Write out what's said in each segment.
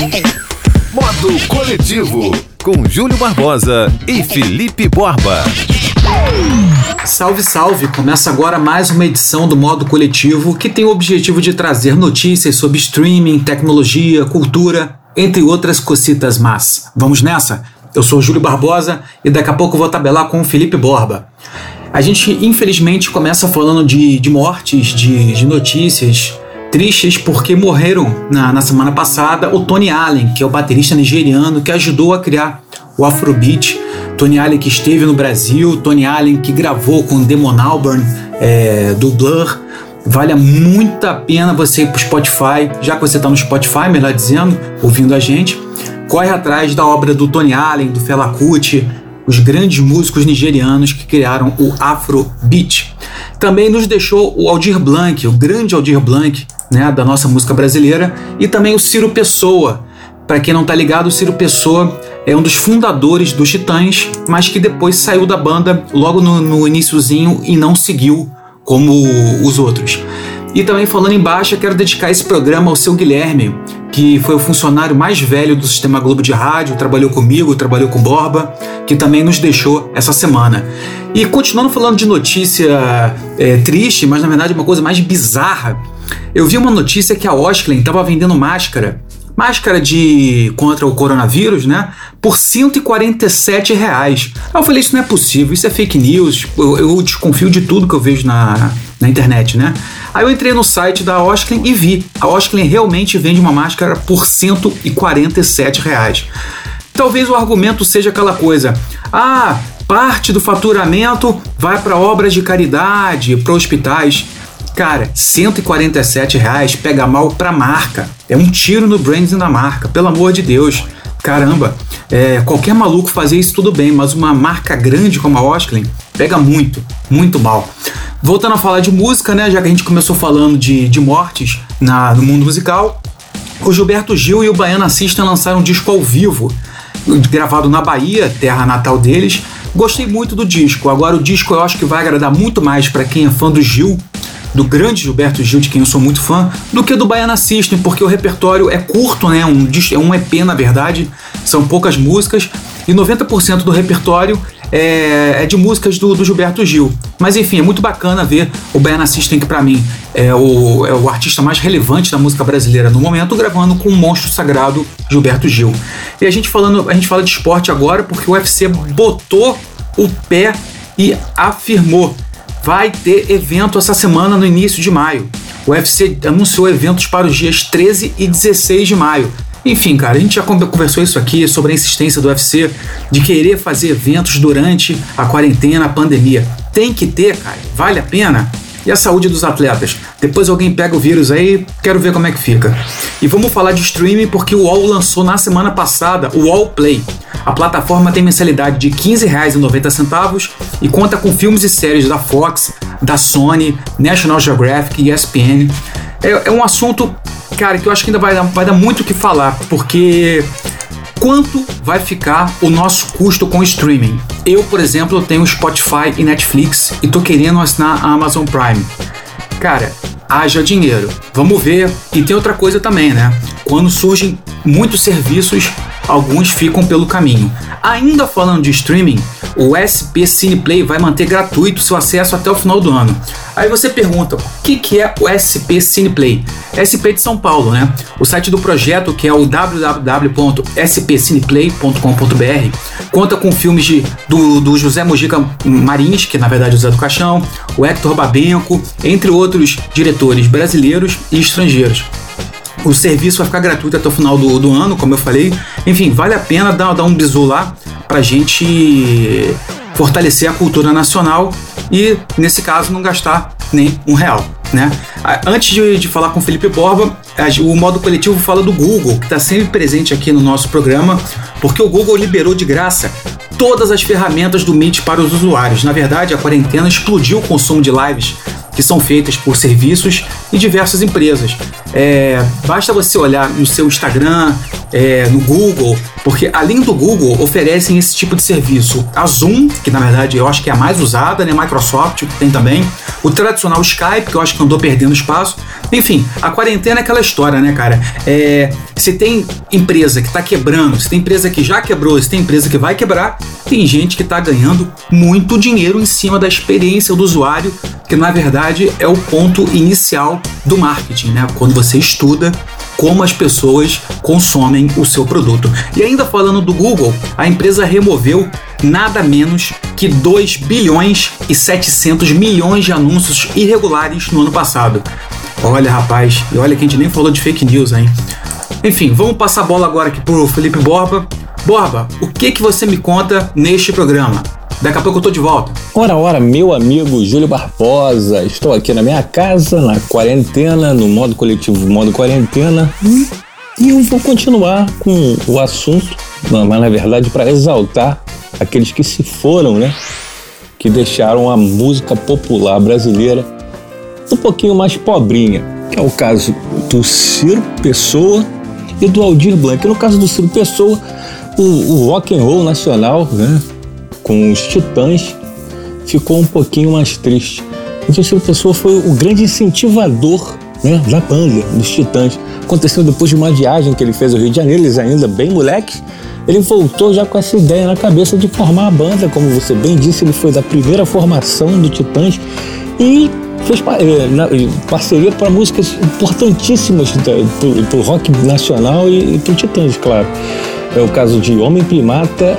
Modo Coletivo, com Júlio Barbosa e Felipe Borba. Salve, salve! Começa agora mais uma edição do Modo Coletivo que tem o objetivo de trazer notícias sobre streaming, tecnologia, cultura, entre outras cocitas más. Vamos nessa? Eu sou Júlio Barbosa e daqui a pouco vou tabelar com o Felipe Borba. A gente, infelizmente, começa falando de, de mortes, de, de notícias tristes porque morreram na, na semana passada o Tony Allen, que é o baterista nigeriano que ajudou a criar o Afrobeat. Tony Allen que esteve no Brasil, Tony Allen que gravou com Damon Albarn é, do Blur. Vale muito a pena você ir pro Spotify, já que você está no Spotify, melhor dizendo, ouvindo a gente. Corre atrás da obra do Tony Allen, do Fela Kuti, os grandes músicos nigerianos que criaram o Afrobeat. Também nos deixou o Aldir Blanc, o grande Aldir Blanc, né, da nossa música brasileira, e também o Ciro Pessoa. Para quem não tá ligado, o Ciro Pessoa é um dos fundadores dos Titãs, mas que depois saiu da banda logo no, no iníciozinho e não seguiu como os outros. E também falando em baixa, quero dedicar esse programa ao seu Guilherme, que foi o funcionário mais velho do Sistema Globo de Rádio, trabalhou comigo, trabalhou com Borba, que também nos deixou essa semana. E continuando falando de notícia é, triste, mas na verdade uma coisa mais bizarra, eu vi uma notícia que a Osklen estava vendendo máscara máscara de contra o coronavírus, né? Por 147 reais. Aí eu falei, isso não é possível, isso é fake news. Eu, eu desconfio de tudo que eu vejo na, na internet, né? Aí eu entrei no site da Osklen e vi. A Osklen realmente vende uma máscara por 147 reais. Talvez o argumento seja aquela coisa: ah, parte do faturamento vai para obras de caridade, para hospitais. Cara, 147 reais pega mal pra marca. É um tiro no branding da marca, pelo amor de Deus. Caramba, é, qualquer maluco fazer isso tudo bem, mas uma marca grande como a Osklen pega muito, muito mal. Voltando a falar de música, né? Já que a gente começou falando de, de mortes na, no mundo musical, o Gilberto Gil e o Baiana System lançaram um disco ao vivo, gravado na Bahia, terra natal deles. Gostei muito do disco. Agora o disco eu acho que vai agradar muito mais para quem é fã do Gil do grande Gilberto Gil, de quem eu sou muito fã, do que do Baiana System, porque o repertório é curto, né? Um, é um EP, na verdade, são poucas músicas, e 90% do repertório é, é, de músicas do, do, Gilberto Gil. Mas enfim, é muito bacana ver o Baiana System, que para mim é o, é o artista mais relevante da música brasileira no momento, gravando com o monstro sagrado Gilberto Gil. E a gente falando, a gente fala de esporte agora porque o UFC botou o pé e afirmou vai ter evento essa semana no início de maio. O UFC anunciou eventos para os dias 13 e 16 de maio. Enfim, cara, a gente já conversou isso aqui sobre a insistência do UFC de querer fazer eventos durante a quarentena, a pandemia. Tem que ter, cara. Vale a pena? E a saúde dos atletas? Depois alguém pega o vírus aí, quero ver como é que fica. E vamos falar de streaming porque o UOL lançou na semana passada o UOL Play. A plataforma tem mensalidade de R$ 15,90 e conta com filmes e séries da Fox, da Sony, National Geographic e ESPN. É, é um assunto, cara, que eu acho que ainda vai dar, vai dar muito o que falar, porque quanto vai ficar o nosso custo com streaming? Eu, por exemplo, tenho Spotify e Netflix e tô querendo assinar a Amazon Prime. Cara, haja dinheiro. Vamos ver. E tem outra coisa também, né? Quando surgem muitos serviços alguns ficam pelo caminho. Ainda falando de streaming, o SP Cineplay vai manter gratuito seu acesso até o final do ano. Aí você pergunta, o que, que é o SP Cineplay? SP de São Paulo, né? O site do projeto, que é o www.spcineplay.com.br, conta com filmes de, do, do José Mojica Marins, que na verdade é o Zé do Caixão, o Hector Babenco, entre outros diretores brasileiros e estrangeiros. O serviço vai ficar gratuito até o final do, do ano, como eu falei. Enfim, vale a pena dar, dar um bisu lá pra gente fortalecer a cultura nacional e, nesse caso, não gastar nem um real. Né? Antes de, de falar com o Felipe Borba, o modo coletivo fala do Google, que está sempre presente aqui no nosso programa, porque o Google liberou de graça todas as ferramentas do Meet para os usuários. Na verdade, a quarentena explodiu o consumo de lives que são feitas por serviços e diversas empresas. É, basta você olhar no seu Instagram é, no Google, porque além do Google oferecem esse tipo de serviço. A Zoom, que na verdade eu acho que é a mais usada, né? Microsoft tem também. O tradicional Skype, que eu acho que andou perdendo espaço. Enfim, a quarentena é aquela história, né, cara? É, se tem empresa que está quebrando, se tem empresa que já quebrou, se tem empresa que vai quebrar, tem gente que está ganhando muito dinheiro em cima da experiência do usuário, que na verdade é o ponto inicial do marketing, né? Quando você estuda como as pessoas consomem o seu produto. E ainda falando do Google, a empresa removeu nada menos que 2 bilhões e 700 milhões de anúncios irregulares no ano passado. Olha, rapaz, e olha que a gente nem falou de fake news, hein? Enfim, vamos passar a bola agora aqui pro Felipe Borba. Borba, o que que você me conta neste programa? Daqui a pouco eu tô de volta. Ora, ora, meu amigo Júlio Barbosa. Estou aqui na minha casa, na quarentena, no modo coletivo, modo quarentena. E eu vou continuar com o assunto, mas na verdade para exaltar aqueles que se foram, né? Que deixaram a música popular brasileira um pouquinho mais pobrinha, que é o caso do Ciro Pessoa e do Aldir Blanc. No caso do Ciro Pessoa, o, o rock and roll nacional, né? com os Titãs, ficou um pouquinho mais triste. O Ciro Pessoa foi o grande incentivador né, da banda, dos Titãs. Aconteceu depois de uma viagem que ele fez ao Rio de Janeiro, eles ainda bem moleques, ele voltou já com essa ideia na cabeça de formar a banda, como você bem disse, ele foi da primeira formação do Titãs e fez parceria para músicas importantíssimas para o rock nacional e, e para o Titãs, claro. É o caso de Homem Primata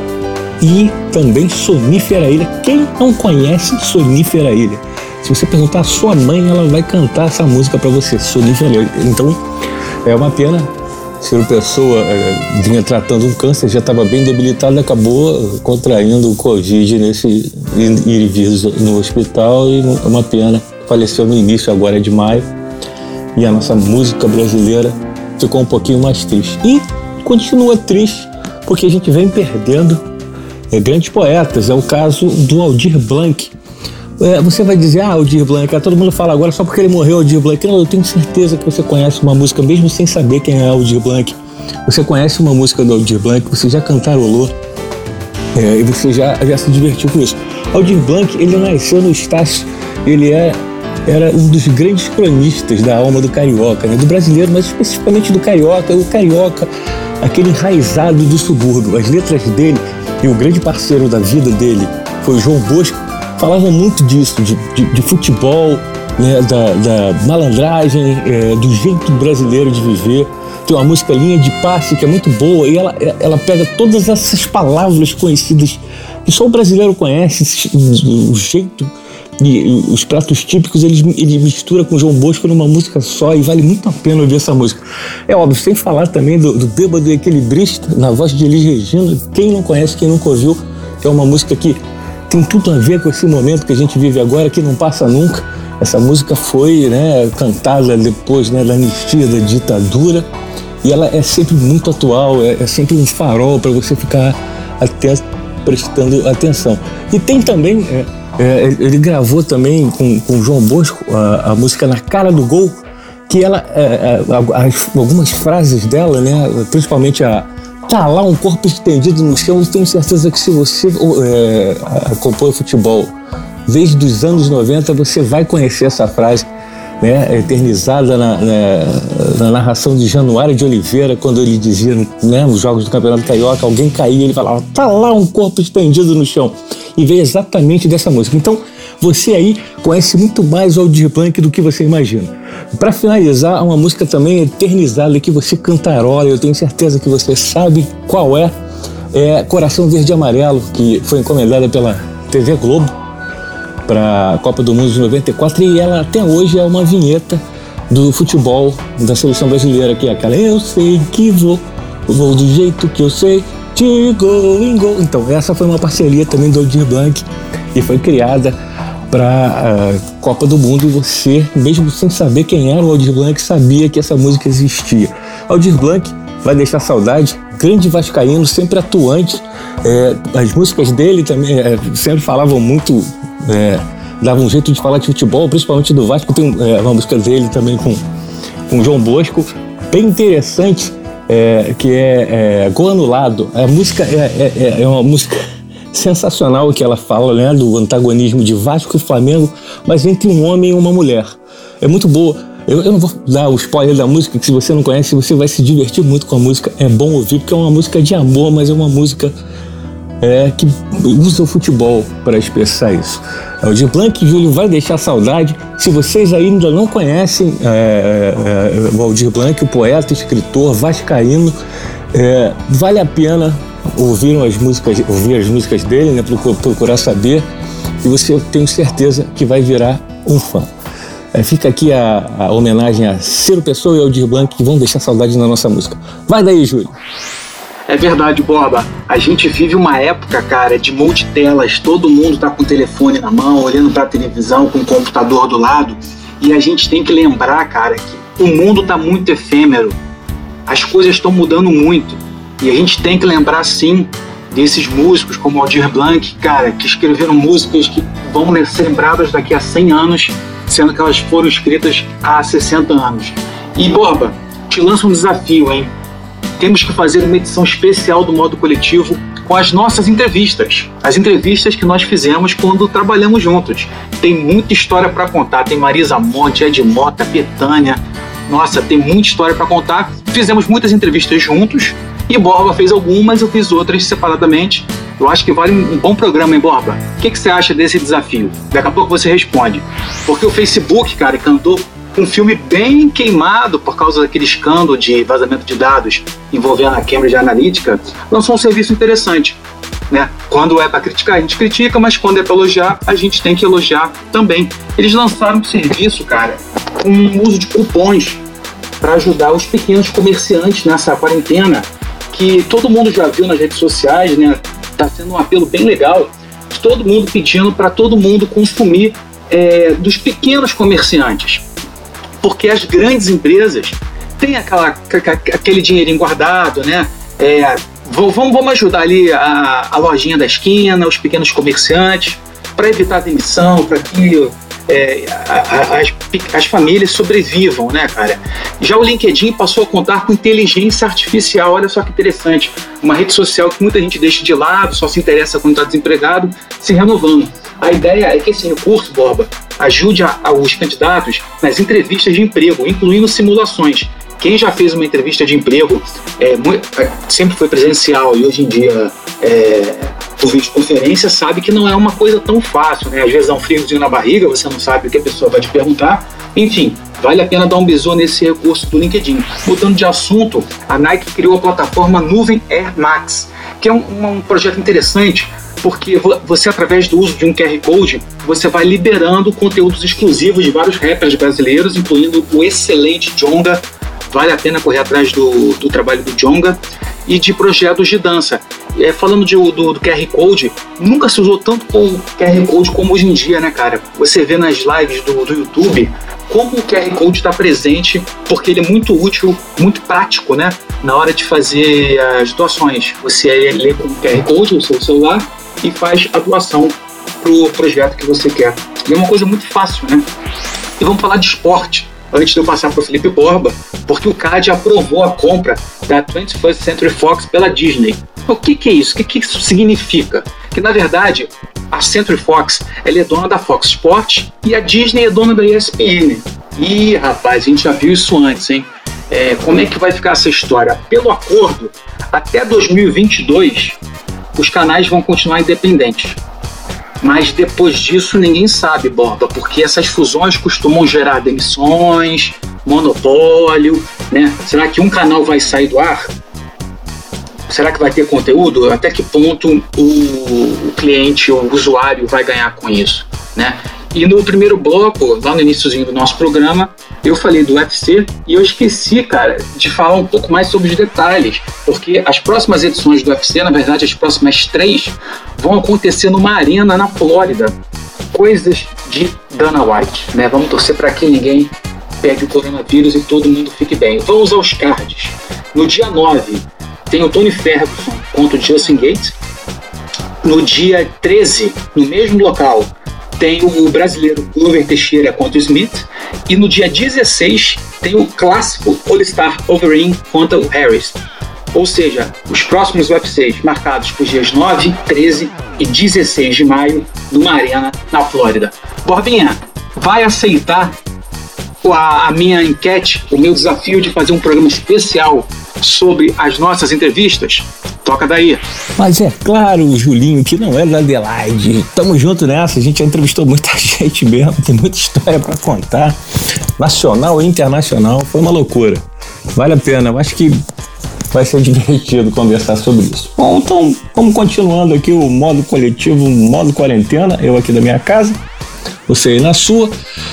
e também Sonífera Ilha. Quem não conhece Sonífera Ilha? Se você perguntar à sua mãe, ela vai cantar essa música para você, Sonífera Ilha. Então, é uma pena. Ciro Pessoa é, vinha tratando um câncer, já estava bem debilitado, acabou contraindo o Covid nesse ir e vir no hospital e é uma pena. Faleceu no início agora de maio e a nossa música brasileira ficou um pouquinho mais triste. E continua triste porque a gente vem perdendo é, grandes poetas. É o caso do Aldir Blanc. É, você vai dizer, ah, Aldir Blanc, todo mundo fala agora só porque ele morreu, Aldir Blanc. Não, eu tenho certeza que você conhece uma música, mesmo sem saber quem é Aldir Blanc. Você conhece uma música do Aldir Blanc, você já cantarolou é, e você já, já se divertiu com isso. Aldir Blanc, ele nasceu no Estácio, ele é, era um dos grandes cronistas da alma do carioca, né? do brasileiro, mas especificamente do carioca. O carioca, aquele enraizado do subúrbio. As letras dele e o grande parceiro da vida dele foi o João Bosco, falavam muito disso, de, de, de futebol, né, da, da, malandragem, é, do jeito brasileiro de viver. Tem uma música Linha de Passe que é muito boa e ela, ela pega todas essas palavras conhecidas que só o brasileiro conhece, o jeito e os pratos típicos ele, ele mistura com João Bosco numa música só e vale muito a pena ouvir essa música. É óbvio, sem falar também do, do Bêbado Equilibrista, na voz de Elis Regina. Quem não conhece, quem nunca ouviu, é uma música que tem tudo a ver com esse momento que a gente vive agora, que não passa nunca. Essa música foi né, cantada depois né, da anistia da ditadura e ela é sempre muito atual, é, é sempre um farol para você ficar atento, prestando atenção. E tem também. É, é, ele gravou também com, com João Bosco a, a, música Na Cara do Gol, que ela, é, é, as, algumas frases dela, né, principalmente a tá lá um corpo estendido no chão, eu tenho certeza que se você é, acompanha futebol desde os anos 90, você vai conhecer essa frase né, eternizada na, na, na, narração de Januário de Oliveira, quando ele dizia né, nos jogos do Campeonato Carioca, alguém caía, ele falava, tá lá um corpo estendido no chão. E veio exatamente dessa música. Então, você aí conhece muito mais o Aldir Blanc do que você imagina. Para finalizar, uma música também eternizada que você cantarola, eu tenho certeza que você sabe qual é, é Coração Verde e Amarelo, que foi encomendada pela TV Globo para a Copa do Mundo de 94 e ela até hoje é uma vinheta do futebol da seleção brasileira, que é aquela Eu sei que vou, vou do jeito que eu sei, te go, in go. Então, essa foi uma parceria também do Aldir Blanc e foi criada para a Copa do Mundo você, mesmo sem saber quem era o Aldir Blanc, sabia que essa música existia. Aldir Blanc vai deixar saudade, grande vascaíno, sempre atuante. É, as músicas dele também é, sempre falavam muito é, dava um jeito de falar de futebol, principalmente do Vasco. Tem é, uma música dele também com, com João Bosco, bem interessante. É, que é, é Go Anulado. A música é, é, é uma música sensacional que ela fala né, do antagonismo de Vasco e Flamengo, mas entre um homem e uma mulher. É muito boa. Eu, eu, não vou dar o spoiler da música, que se você não conhece, você vai se divertir muito com a música. É bom ouvir, porque é uma música de amor, mas é uma música é, que usa o futebol para expressar isso. É o Blanc Júlio vai deixar saudade. Se vocês ainda não conhecem é, é, é o Aldir Blanc, o poeta, escritor, vascaíno, é, vale a pena ouvir as músicas, ouvir as músicas dele, né, procurar saber, e você tenho certeza que vai virar um fã. É, fica aqui a, a, homenagem a Ciro Pessoa e Aldir Blanc que vão deixar saudade na nossa música. Vai daí, Júlio. É verdade, Borba. A gente vive uma época, cara, de multitelas. Todo mundo tá com o telefone na mão, olhando para a televisão, com o computador do lado. E a gente tem que lembrar, cara, que o mundo tá muito efêmero. As coisas estão mudando muito. E a gente tem que lembrar, sim, desses músicos como Aldir Blanc, cara, que escreveram músicas que vão ser lembradas daqui a 100 anos, sendo que elas foram escritas há 60 anos. E, Borba, te lanço um desafio, hein? Temos que fazer uma edição especial do modo coletivo com as nossas entrevistas. As entrevistas que nós fizemos quando trabalhamos juntos. Tem muita história para contar. Tem Marisa Monte, Ed Mota, Betânia. Nossa, tem muita história para contar. Fizemos muitas entrevistas juntos e Borba fez algumas, eu fiz outras separadamente. Eu acho que vale um bom programa, hein, Borba? O que, que você acha desse desafio? Daqui a pouco você responde. Porque o Facebook, cara, cantou um filme bem queimado por causa daquele escândalo de vazamento de dados envolvendo a Cambridge Analytica, lançou um serviço interessante. Né? Quando é para criticar, a gente critica, mas quando é para elogiar, a gente tem que elogiar também. Eles lançaram um serviço, cara, com um uso de cupons para ajudar os pequenos comerciantes nessa quarentena, que todo mundo já viu nas redes sociais, né? Tá sendo um apelo bem legal, todo mundo pedindo para todo mundo consumir é, dos pequenos comerciantes porque as grandes empresas têm aquela, aquele dinheirinho guardado, né? É, vamos, vamos ajudar ali a, a lojinha da esquina, os pequenos comerciantes, para evitar a demissão, para que é, as, as, famílias sobrevivam, né, cara? Já o LinkedIn passou a contar com inteligência artificial, olha só que interessante. Uma rede social que muita gente deixa de lado, só se interessa quando está desempregado, se renovando. A ideia é que esse recurso, Borba, ajude a, a, os candidatos nas entrevistas de emprego, incluindo simulações. Quem já fez uma entrevista de emprego é, é sempre foi presencial e hoje em dia é, por videoconferência sabe que não é uma coisa tão fácil, né? Às vezes dá um friozinho na barriga, você não sabe o que a pessoa vai te perguntar. Enfim, vale a pena dar um bisu nesse recurso do LinkedIn. Mudando de assunto, a Nike criou a plataforma Nuvem Air Max, que é um, um projeto interessante porque você, através do uso de um QR Code, você vai liberando conteúdos exclusivos de vários rappers brasileiros, incluindo o excelente Jonga. Vale a pena correr atrás do, do trabalho do Jonga e de projetos de dança. É, falando de, do, do, QR Code, nunca se usou tanto o QR Code como hoje em dia, né, cara? Você vê nas lives do, do YouTube como o QR Code está presente, porque ele é muito útil, muito prático, né? Na hora de fazer as doações. Você lê com o QR Code no seu celular e faz a doação para o projeto que você quer. E é uma coisa muito fácil, né? E vamos falar de esporte antes de eu passar para o Felipe Borba, porque o CAD aprovou a compra da 21st Century Fox pela Disney. O que, que é isso? O que, que isso significa? Que na verdade a Century Fox ela é dona da Fox Sports e a Disney é dona da ESPN. E rapaz, a gente já viu isso antes, hein? É, como é que vai ficar essa história? Pelo acordo, até 2022 os canais vão continuar independentes. Mas depois disso ninguém sabe, Borba, porque essas fusões costumam gerar demissões, monopólio, né? Será que um canal vai sair do ar? Será que vai ter conteúdo? Até que ponto o, o cliente, o usuário vai ganhar com isso, né? E no primeiro bloco, lá no iníciozinho do nosso programa, eu falei do UFC e eu esqueci, cara, de falar um pouco mais sobre os detalhes, porque as próximas edições do UFC, na verdade, as próximas três, vão acontecer numa arena na Flórida. Coisas de Dana White, né? Vamos torcer para que ninguém pegue o coronavírus e todo mundo fique bem. Vamos aos cards. No dia 9, tem o Tony Ferguson contra o Justin Gates. No dia 13, no mesmo local, tem o brasileiro Glover Teixeira contra o Smith. E no dia 16 tem o clássico All-Star Overeem contra o Harris. Ou seja, os próximos UFCs marcados para os dias 9, 13 e 16 de maio numa arena na Flórida. Borbinha, vai aceitar a, a minha enquete, o meu desafio de fazer um programa especial sobre as nossas entrevistas? Toca daí. Mas é claro, Julinho, que não é da Adelaide. Tamo junto nessa, a gente já entrevistou muita gente mesmo, tem muita história para contar. Nacional e internacional, foi uma loucura. Vale a pena, eu acho que vai ser divertido conversar sobre isso. Bom, então vamos continuando aqui o modo coletivo, modo quarentena, eu aqui da minha casa, você aí na sua,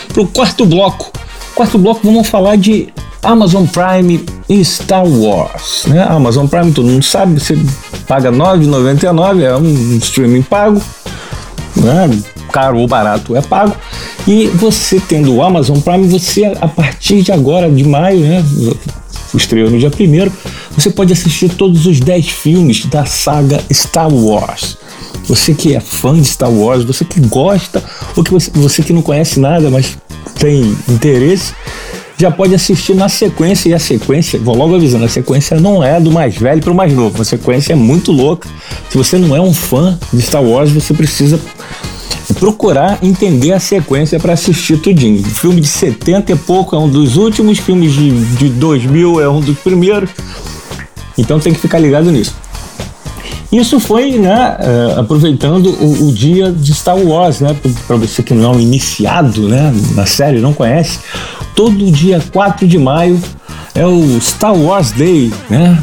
pro quarto bloco. Quarto bloco vamos falar de Amazon Prime e Star Wars. Né? Amazon Prime, todo mundo sabe, você paga R$ 9,99, é um streaming pago, né? caro ou barato é pago. E você tendo o Amazon Prime, você a partir de agora, de maio, né? estreou no dia 1 você pode assistir todos os 10 filmes da saga Star Wars. Você que é fã de Star Wars, você que gosta, ou que você, você que não conhece nada, mas tem interesse, já pode assistir na sequência. E a sequência, vou logo avisando, a sequência não é do mais velho para o mais novo. A sequência é muito louca. Se você não é um fã de Star Wars, você precisa procurar entender a sequência para assistir tudinho. Filme de 70 e pouco é um dos últimos, filmes de, de 2000 é um dos primeiros. Então tem que ficar ligado nisso. Isso foi, né, uh, aproveitando o, o, dia de Star Wars, né, para você que não é iniciado, né, na série, não conhece, todo dia 4 de maio é o Star Wars Day, né?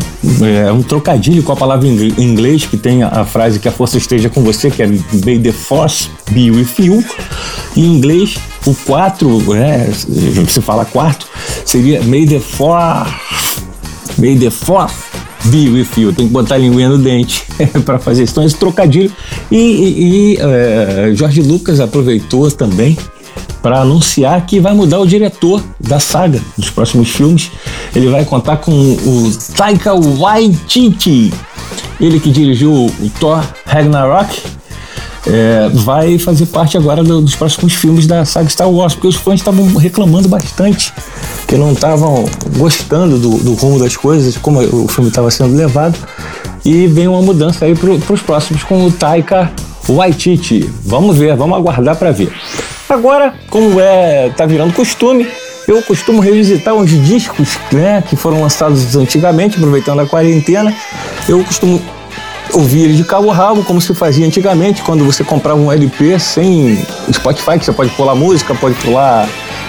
É um trocadilho com a palavra em inglês que tem a frase que a força esteja com você, que é May the Force be with you. Em inglês, o 4, né? Se fala quarto, seria May the Force, May the Force be with you. Tem que botar a linguinha no dente para fazer isso. Então, esse trocadilho. E, e, e é, Jorge Lucas aproveitou também para anunciar que vai mudar o diretor da saga dos próximos filmes. Ele vai contar com o Taika Waititi, ele que dirigiu o Thor Ragnarok. É, vai fazer parte agora do, dos próximos filmes da saga Star Wars, porque os fãs estavam reclamando bastante que não estavam gostando do, do, rumo das coisas, como o filme estava sendo levado. E vem uma mudança aí para os próximos com o Taika Waititi. Vamos ver, vamos aguardar para ver. Agora, como é tá virando costume, eu costumo revisitar uns discos né, que foram lançados antigamente, aproveitando a quarentena. Eu costumo ouvir de cabo rabo, como se fazia antigamente, quando você comprava um LP sem Spotify, que você pode pular música, pode pular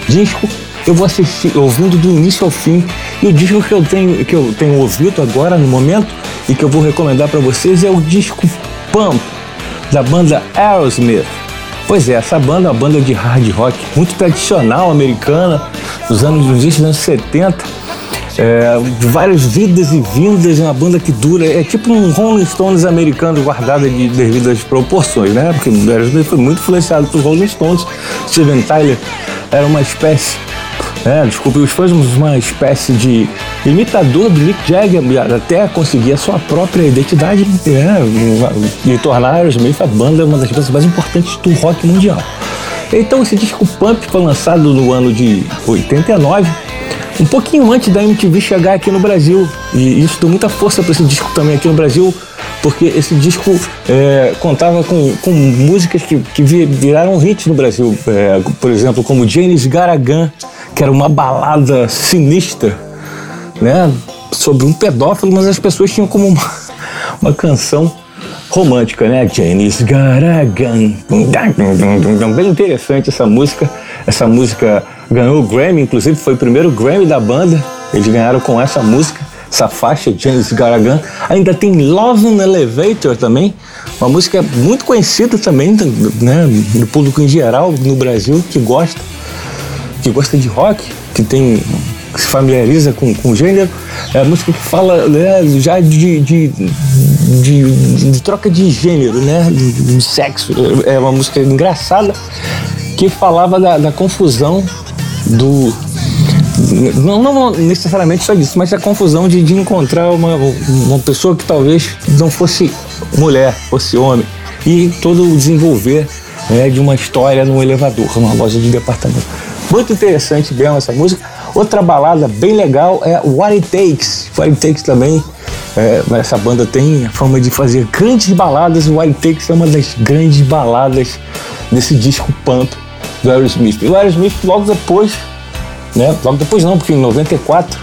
disco. Eu vou assistir, ouvindo do início ao fim. E o disco que eu tenho, que eu tenho ouvido agora no momento e que eu vou recomendar para vocês é o disco Pump da banda Aerosmith. Pois é, essa banda é uma banda de hard rock muito tradicional americana, dos anos, dos anos 70. É, várias vidas e vindas, é uma banda que dura, é tipo um Rolling Stones americano guardado de devidas proporções, né? Porque Aerosmith foi muito influenciado por Rolling Stones. Steven Tyler era uma espécie é, desculpe os fãs, uma espécie de imitador do Mick Jagger, até conseguir a sua própria identidade é, e tornar a Aerosmith a banda uma das bandas mais importantes do rock mundial. Então esse disco Pump foi lançado no ano de 89, um pouquinho antes da MTV chegar aqui no Brasil. E isso deu muita força para esse disco também aqui no Brasil, porque esse disco é, contava com, com músicas que, que viraram hits no Brasil, é, por exemplo, como Janis Garagan, que era uma balada sinistra, né? Sobre um pedófilo, mas as pessoas tinham como uma, uma canção romântica, né? Janis Garagan. Bem interessante essa música. Essa música ganhou o Grammy, inclusive foi o primeiro Grammy da banda. Eles ganharam com essa música, essa faixa, Janis Garagan. Ainda tem Love in Elevator também, uma música muito conhecida também, né? No público em geral, no Brasil, que gosta que gosta de rock, que tem se familiariza com, com o gênero, é música que fala né, já de, de, de, de, troca de gênero, né, de, sexo. É uma música engraçada que falava da, da confusão do. Não, não, necessariamente só disso, mas a confusão de, de encontrar uma, uma pessoa que talvez não fosse mulher, fosse homem. E todo o desenvolver né, de uma história num elevador, numa loja de departamento. Muito interessante mesmo essa música. Outra balada bem legal é What It Takes. What It Takes também, é, essa banda tem a forma de fazer grandes baladas. What It Takes é uma das grandes baladas desse disco Pump do Aerosmith. E o Aerosmith logo depois, né? Logo depois não, porque em 94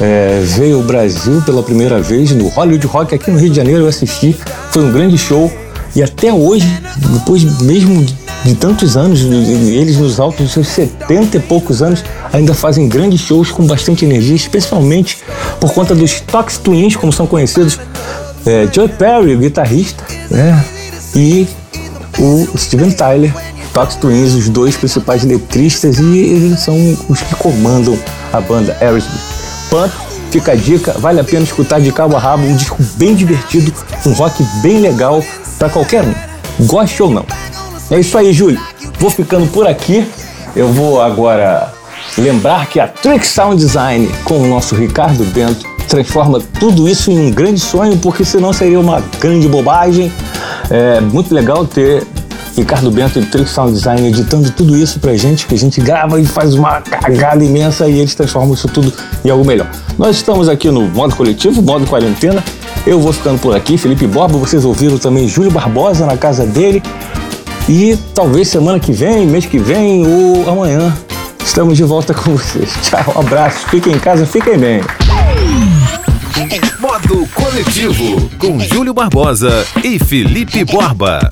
é, veio ao Brasil pela primeira vez no Hollywood Rock aqui no Rio de Janeiro. Eu assisti, foi um grande show. E até hoje, depois mesmo tantos anos, eles nos altos seus 70 e poucos anos, ainda fazem grandes shows com bastante energia, especialmente por conta dos Tox Twins, como são conhecidos, é, Joe Perry, o guitarrista, né? e o Steven Tyler, Tox Twins, os dois principais letristas, e eles são os que comandam a banda Aerosmith. Punk, fica a dica, vale a pena escutar de cabo a rabo, um disco bem divertido, um rock bem legal para qualquer um, goste ou não. É isso aí, Júlio. Vou ficando por aqui. Eu vou agora lembrar que a Trick Sound Design com o nosso Ricardo Bento transforma tudo isso em um grande sonho, porque senão seria uma grande bobagem. É muito legal ter Ricardo Bento e Trick Sound Design editando tudo isso pra gente, que a gente grava e faz uma cagada imensa e eles transformam isso tudo em algo melhor. Nós estamos aqui no modo coletivo, modo quarentena. Eu vou ficando por aqui, Felipe Borba, vocês ouviram também Júlio Barbosa na casa dele. E talvez semana que vem, mês que vem ou amanhã estamos de volta com vocês. Tchau, um abraço, fiquem em casa, fiquem bem. Modo Coletivo com Júlio Barbosa e Felipe Borba.